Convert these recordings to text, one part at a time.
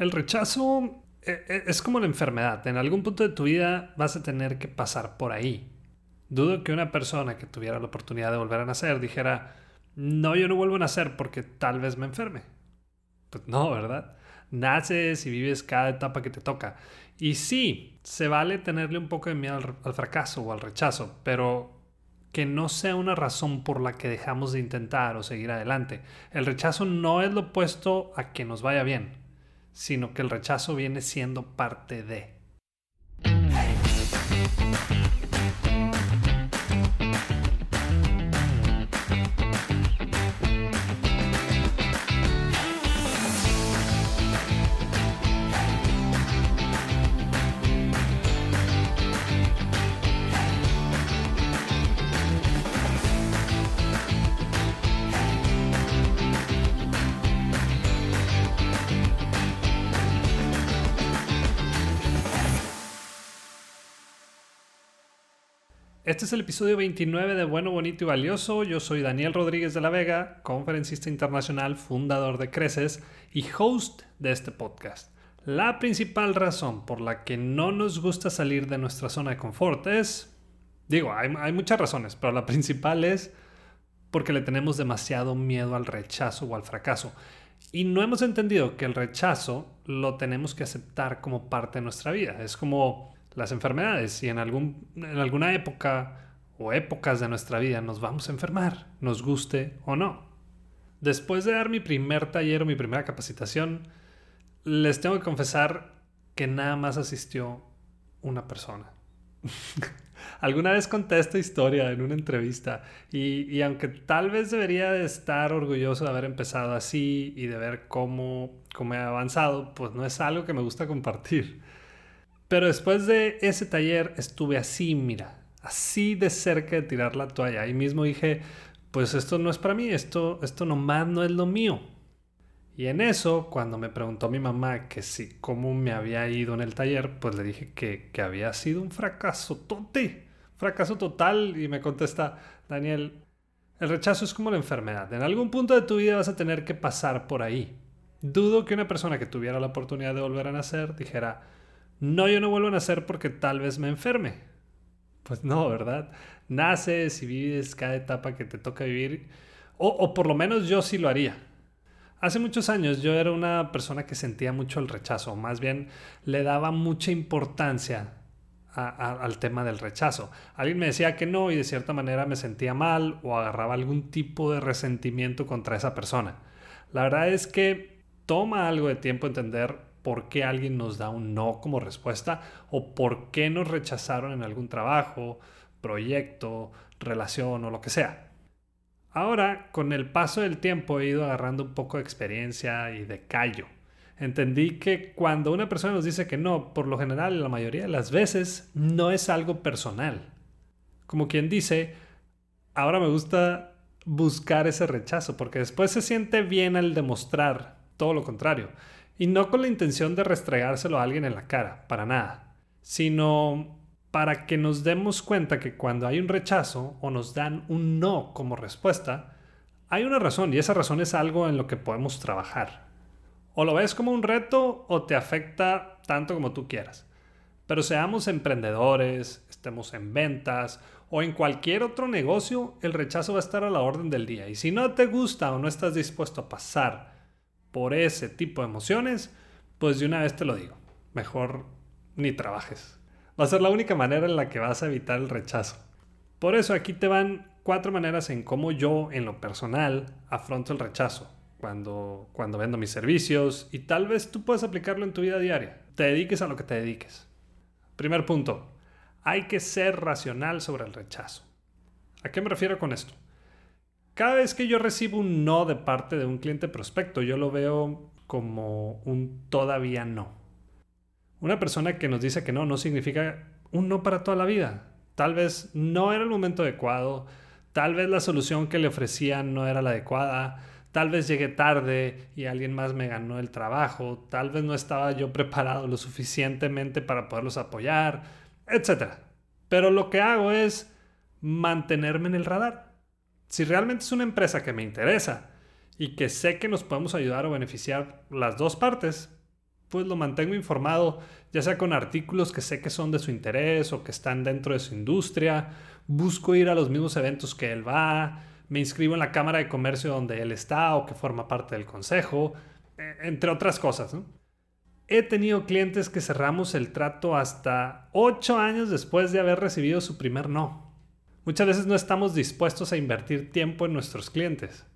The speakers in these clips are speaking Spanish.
El rechazo eh, eh, es como la enfermedad. En algún punto de tu vida vas a tener que pasar por ahí. Dudo que una persona que tuviera la oportunidad de volver a nacer dijera, no, yo no vuelvo a nacer porque tal vez me enferme. Pues no, ¿verdad? Naces y vives cada etapa que te toca. Y sí, se vale tenerle un poco de miedo al, al fracaso o al rechazo, pero que no sea una razón por la que dejamos de intentar o seguir adelante. El rechazo no es lo opuesto a que nos vaya bien sino que el rechazo viene siendo parte de. Este es el episodio 29 de Bueno, Bonito y Valioso. Yo soy Daniel Rodríguez de la Vega, conferencista internacional, fundador de Creces y host de este podcast. La principal razón por la que no nos gusta salir de nuestra zona de confort es, digo, hay, hay muchas razones, pero la principal es porque le tenemos demasiado miedo al rechazo o al fracaso. Y no hemos entendido que el rechazo lo tenemos que aceptar como parte de nuestra vida. Es como las enfermedades y en, algún, en alguna época o épocas de nuestra vida nos vamos a enfermar, nos guste o no. Después de dar mi primer taller o mi primera capacitación, les tengo que confesar que nada más asistió una persona. Alguna vez conté esta historia en una entrevista y, y, aunque tal vez debería de estar orgulloso de haber empezado así y de ver cómo, cómo he avanzado, pues no es algo que me gusta compartir. Pero después de ese taller estuve así, mira, así de cerca de tirar la toalla. Ahí mismo dije, pues esto no es para mí, esto, esto nomás no es lo mío. Y en eso, cuando me preguntó mi mamá que si cómo me había ido en el taller, pues le dije que, había sido un fracaso tote, fracaso total. Y me contesta, Daniel, el rechazo es como la enfermedad. En algún punto de tu vida vas a tener que pasar por ahí. Dudo que una persona que tuviera la oportunidad de volver a nacer dijera, no, yo no vuelvo a nacer porque tal vez me enferme. Pues no, ¿verdad? Naces y vives cada etapa que te toca vivir, o, por lo menos yo sí lo haría. Hace muchos años yo era una persona que sentía mucho el rechazo, más bien le daba mucha importancia al tema del rechazo. Alguien me decía que no y de cierta manera me sentía mal o agarraba algún tipo de resentimiento contra esa persona. La verdad es que toma algo de tiempo entender por qué alguien nos da un no como respuesta o por qué nos rechazaron en algún trabajo, proyecto, relación o lo que sea. Ahora, con el paso del tiempo he ido agarrando un poco de experiencia y de callo. Entendí que cuando una persona nos dice que no, por lo general, la mayoría de las veces, no es algo personal. Como quien dice, ahora me gusta buscar ese rechazo, porque después se siente bien al demostrar todo lo contrario. Y no con la intención de restregárselo a alguien en la cara, para nada, sino para que nos demos cuenta que cuando hay un rechazo o nos dan un no como respuesta, hay una razón y esa razón es algo en lo que podemos trabajar. O lo ves como un reto o te afecta tanto como tú quieras. Pero seamos emprendedores, estemos en ventas o en cualquier otro negocio, el rechazo va a estar a la orden del día. Y si no te gusta o no estás dispuesto a pasar por ese tipo de emociones, pues de una vez te lo digo, mejor ni trabajes. Va a ser la única manera en la que vas a evitar el rechazo. Por eso aquí te van cuatro maneras en cómo yo en lo personal afronto el rechazo cuando, cuando vendo mis servicios y tal vez tú puedas aplicarlo en tu vida diaria. Te dediques a lo que te dediques. Primer punto, hay que ser racional sobre el rechazo. ¿A qué me refiero con esto? Cada vez que yo recibo un no de parte de un cliente prospecto, yo lo veo como un todavía no. Una persona que nos dice que no no significa un no para toda la vida. Tal vez no era el momento adecuado, tal vez la solución que le ofrecían no era la adecuada, tal vez llegué tarde y alguien más me ganó el trabajo, tal vez no estaba yo preparado lo suficientemente para poderlos apoyar, etc. Pero lo que hago es mantenerme en el radar si realmente es una empresa que me interesa y que sé que nos podemos ayudar o beneficiar las dos partes, pues lo mantengo informado, ya sea con artículos que sé que son de su interés o que están dentro de su industria. Busco ir a los mismos eventos que él va, me inscribo en la Cámara de Comercio donde él está o que forma parte del consejo, e, entre otras cosas. He tenido clientes que cerramos el trato hasta 8 años después de haber recibido su primer no. Muchas veces no estamos dispuestos a invertir tiempo en nuestros clientes.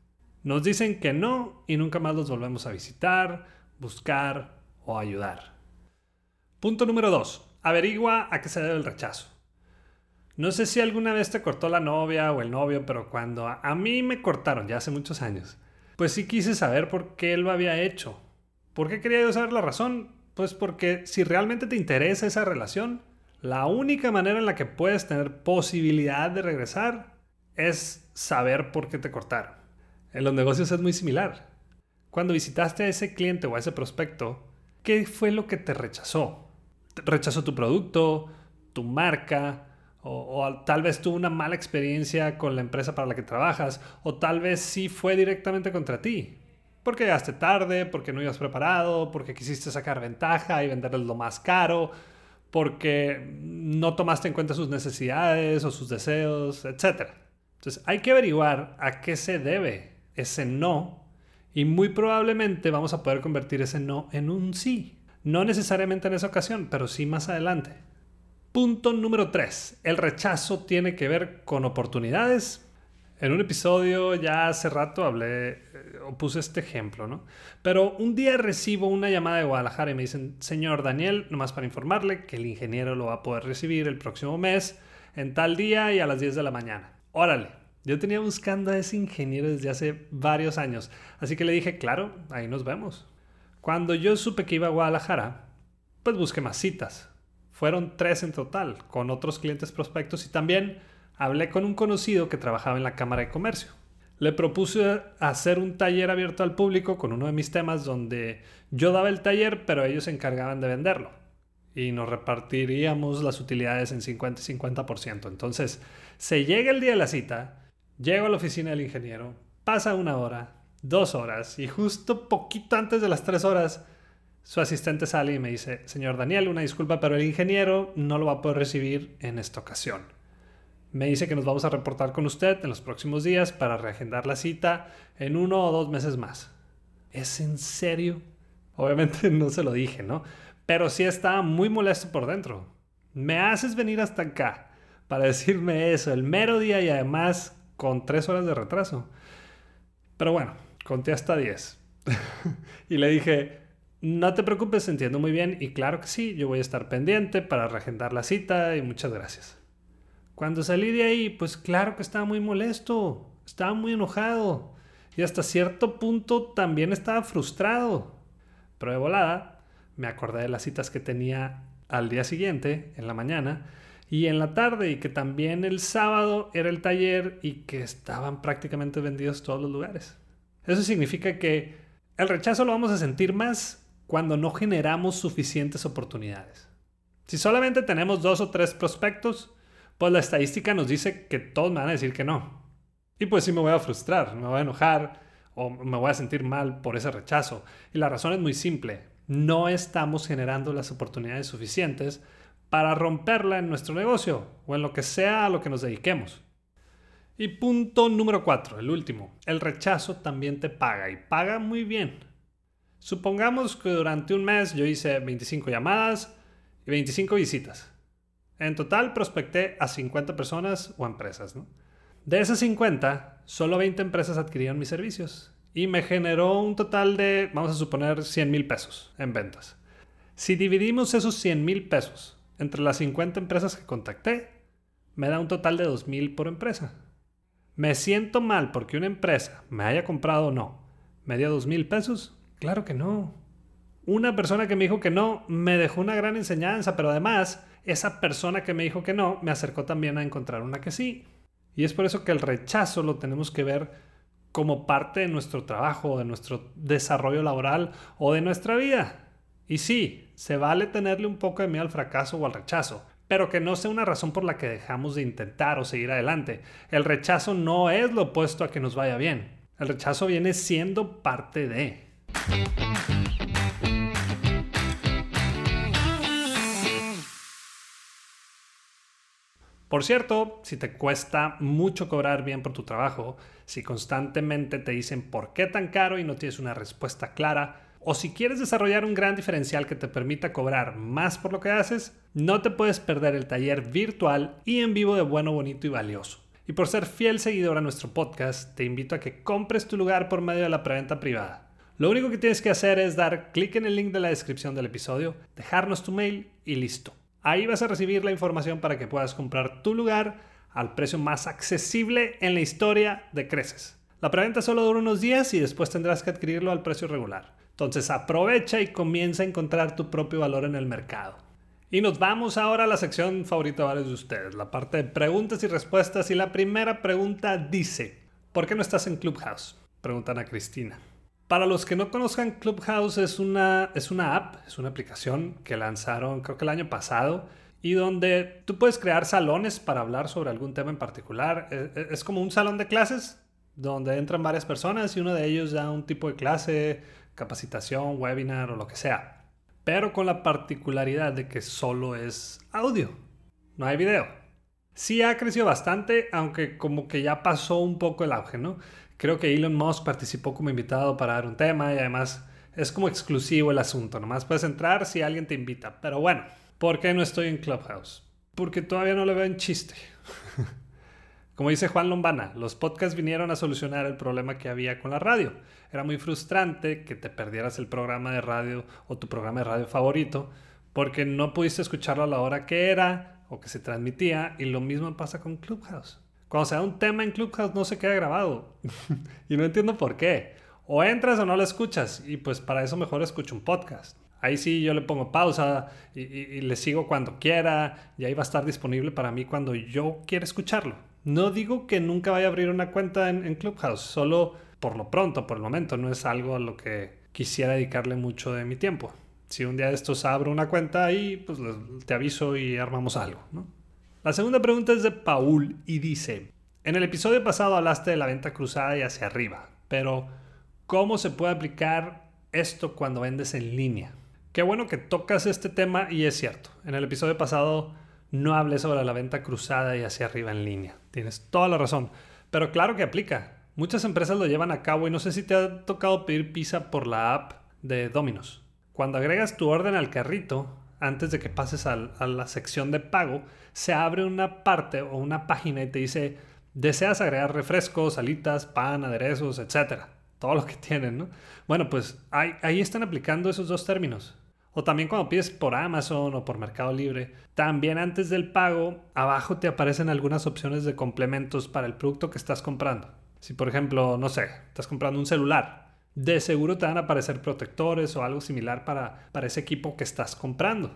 Nos dicen que no y nunca más los volvemos a visitar, buscar o ayudar. Punto número 2. Averigua a qué se debe el rechazo. No sé si alguna vez te cortó la novia o el novio, pero cuando a mí me cortaron ya hace muchos años, pues sí quise saber por qué lo había hecho. ¿Por qué quería yo saber la razón? Pues porque si realmente te interesa esa relación, la única manera en la que puedes tener posibilidad de regresar es saber por qué te cortaron. En los negocios es muy similar. Cuando visitaste a ese cliente o a ese prospecto, ¿qué fue lo que te rechazó? ¿Rechazó tu producto, tu marca, o, tal vez tuvo una mala experiencia con la empresa para la que trabajas, o tal vez sí fue directamente contra ti. Porque llegaste tarde, porque no ibas preparado, porque quisiste sacar ventaja y venderles lo más caro, porque no tomaste en cuenta sus necesidades o sus deseos, etc. Entonces hay que averiguar a qué se debe ese no y muy probablemente vamos a poder convertir ese no en un sí. No necesariamente en esa ocasión, pero sí más adelante. Punto número 3. El rechazo tiene que ver con oportunidades. En un episodio ya hace rato hablé eh, o puse este ejemplo, ¿no? Pero un día recibo una llamada de Guadalajara y me dicen, señor Daniel, nomás para informarle que el ingeniero lo va a poder recibir el próximo mes en tal día y a las 10 de la mañana. Órale, yo tenía buscando a ese ingeniero desde hace varios años, así que le dije, claro, ahí nos vemos. Cuando yo supe que iba a Guadalajara, pues busqué más citas fueron tres en total, con otros clientes prospectos y también hablé con un conocido que trabajaba en la Cámara de Comercio. Le propuse hacer un taller abierto al público con uno de mis temas donde yo daba el taller, pero ellos se encargaban de venderlo. Y nos repartiríamos las utilidades en 50 y 50%. Entonces, se llega el día de la cita, llego a la oficina del ingeniero, pasa una hora, dos horas, y justo poquito antes de las tres horas su asistente sale y me dice, señor Daniel, una disculpa, pero el ingeniero no lo va a poder recibir en esta ocasión. Me dice que nos vamos a reportar con usted en los próximos días para reagendar la cita en uno o dos meses más. ¿Es en serio? Obviamente no se lo dije, ¿no? Pero sí estaba muy molesto por dentro. Me haces venir hasta acá para decirme eso el mero día y además con tres horas de retraso. Pero bueno, conté hasta diez. y le dije, no te preocupes, entiendo muy bien y claro que sí, yo voy a estar pendiente para reagendar la cita y muchas gracias. Cuando salí de ahí, pues claro que estaba muy molesto, estaba muy enojado y hasta cierto punto también estaba frustrado. Pero de volada me acordé de las citas que tenía al día siguiente, en la mañana, y en la tarde, y que también el sábado era el taller y que estaban prácticamente vendidos todos los lugares. Eso significa que el rechazo lo vamos a sentir más cuando no generamos suficientes oportunidades. Si solamente tenemos dos o tres prospectos, pues la estadística nos dice que todos me van a decir que no. Y pues sí me voy a frustrar, me voy a enojar o me voy a sentir mal por ese rechazo. Y la razón es muy simple. No estamos generando las oportunidades suficientes para romperla en nuestro negocio o en lo que sea a lo que nos dediquemos. Y punto número cuatro, el último. El rechazo también te paga y paga muy bien. Supongamos que durante un mes yo hice 25 llamadas y 25 visitas. En total prospecté a 50 personas o empresas. De esas 50, solo 20 empresas adquirieron mis servicios y me generó un total de, vamos a suponer, 100 mil pesos en ventas. Si dividimos esos 100 mil pesos entre las 50 empresas que contacté, me da un total de 2 mil por empresa. ¿Me siento mal porque una empresa me haya comprado o no? ¿Me dio 2 mil pesos? Claro que no. Una persona que me dijo que no me dejó una gran enseñanza, pero además esa persona que me dijo que no me acercó también a encontrar una que sí. Y es por eso que el rechazo lo tenemos que ver como parte de nuestro trabajo, de nuestro desarrollo laboral o de nuestra vida. Y sí, se vale tenerle un poco de miedo al fracaso o al rechazo, pero que no sea una razón por la que dejamos de intentar o seguir adelante. El rechazo no es lo opuesto a que nos vaya bien. El rechazo viene siendo parte de. Por cierto, si te cuesta mucho cobrar bien por tu trabajo, si constantemente te dicen por qué tan caro y no tienes una respuesta clara, o si quieres desarrollar un gran diferencial que te permita cobrar más por lo que haces, no te puedes perder el taller virtual y en vivo de Bueno, Bonito y Valioso. Y por ser fiel seguidor a nuestro podcast, te invito a que compres tu lugar por medio de la preventa privada. Lo único que tienes que hacer es dar clic en el link de la descripción del episodio, dejarnos tu mail y listo. Ahí vas a recibir la información para que puedas comprar tu lugar al precio más accesible en la historia de Creces. La preventa solo dura unos días y después tendrás que adquirirlo al precio regular. Entonces aprovecha y comienza a encontrar tu propio valor en el mercado. Y nos vamos ahora a la sección favorita de varios de ustedes, la parte de preguntas y respuestas. Y la primera pregunta dice, ¿por qué no estás en Clubhouse? Preguntan a Cristina. Para los que no conozcan, Clubhouse es una, es una app, es una aplicación que lanzaron creo que el año pasado y donde tú puedes crear salones para hablar sobre algún tema en particular. E, e, es, como un salón de clases donde entran varias personas y uno de ellos da un tipo de clase, capacitación, webinar o lo que sea. Pero con la particularidad de que solo es audio, no hay video. Sí ha crecido bastante, aunque como que ya pasó un poco el auge, ¿no? Creo que Elon Musk participó como invitado para dar un tema y además es como exclusivo el asunto. Nomás puedes entrar si alguien te invita. Pero bueno, ¿por qué no estoy en Clubhouse? Porque todavía no le veo en chiste. Como dice Juan Lombana, los podcasts vinieron a solucionar el problema que había con la radio. Era muy frustrante que te perdieras el programa de radio o tu programa de radio favorito porque no pudiste escucharlo a la hora que era o que se transmitía y lo mismo pasa con Clubhouse. Cuando se un tema en Clubhouse no se queda grabado. y no entiendo por qué. O entras o no lo escuchas. Y pues para eso mejor escucho un podcast. Ahí sí yo le pongo pausa y, le sigo cuando quiera. Y ahí va a estar disponible para mí cuando yo quiera escucharlo. No digo que nunca vaya a abrir una cuenta en, en Clubhouse. Solo por lo pronto, por el momento. No es algo a lo que quisiera dedicarle mucho de mi tiempo. Si un día de estos abro una cuenta ahí, pues te aviso y armamos algo, ¿no? La segunda pregunta es de Paul y dice, en el episodio pasado hablaste de la venta cruzada y hacia arriba, pero ¿cómo se puede aplicar esto cuando vendes en línea? Qué bueno que tocas este tema y es cierto, en el episodio pasado no hablé sobre la venta cruzada y hacia arriba en línea. Tienes toda la razón, pero claro que aplica. Muchas empresas lo llevan a cabo y no sé si te ha tocado pedir pizza por la app de Domino's. Cuando agregas tu orden al carrito, antes de que pases a, la sección de pago, se abre una parte o una página y te dice, deseas agregar refrescos, salitas, pan, aderezos, etcétera. Todo lo que tienen, ¿no? Bueno, pues ahí, ahí están aplicando esos dos términos. O también cuando pides por Amazon o por Mercado Libre, también antes del pago, abajo te aparecen algunas opciones de complementos para el producto que estás comprando. Si por ejemplo, no sé, estás comprando un celular, de seguro te van a aparecer protectores o algo similar para, para ese equipo que estás comprando.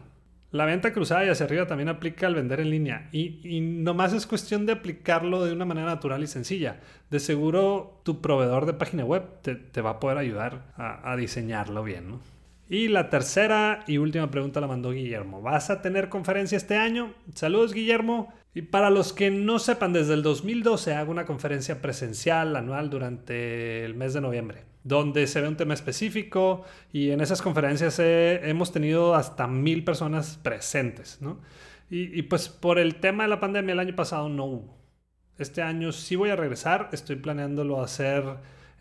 La venta cruzada y hacia arriba también aplica al vender en línea y, y nomás es cuestión de aplicarlo de una manera natural y sencilla. De seguro tu proveedor de página web te, va a poder ayudar a, a diseñarlo bien. ¿no? Y la tercera y última pregunta la mandó Guillermo. ¿Vas a tener conferencia este año? Saludos Guillermo. Y para los que no sepan, desde el 2012 hago una conferencia presencial anual durante el mes de noviembre, donde se ve un tema específico y en esas conferencias hemos tenido hasta mil personas presentes, ¿no? Y, pues por el tema de la pandemia el año pasado no hubo. Este año sí voy a regresar, estoy planeándolo hacer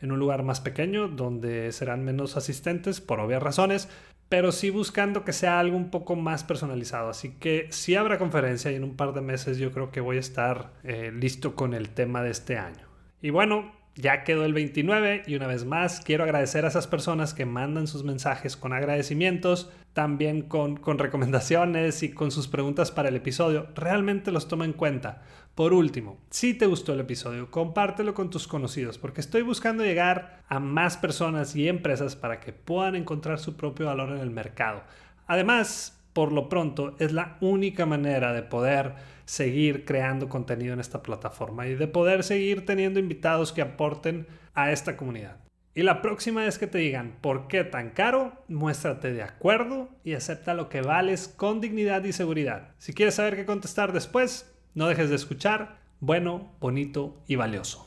en un lugar más pequeño donde serán menos asistentes por obvias razones, pero sí buscando que sea algo un poco más personalizado. Así que sí habrá conferencia y en un par de meses yo creo que voy a estar eh, listo con el tema de este año. Y bueno, ya quedó el 29 y una vez más quiero agradecer a esas personas que mandan sus mensajes con agradecimientos, también con, con recomendaciones y con sus preguntas para el episodio. Realmente los tomo en cuenta. Por último, si te gustó el episodio, compártelo con tus conocidos porque estoy buscando llegar a más personas y empresas para que puedan encontrar su propio valor en el mercado. Además, por lo pronto es la única manera de poder seguir creando contenido en esta plataforma y de poder seguir teniendo invitados que aporten a esta comunidad. Y la próxima vez que te digan por qué tan caro, muéstrate de acuerdo y acepta lo que vales con dignidad y seguridad. Si quieres saber qué contestar después, no dejes de escuchar bueno, bonito y valioso.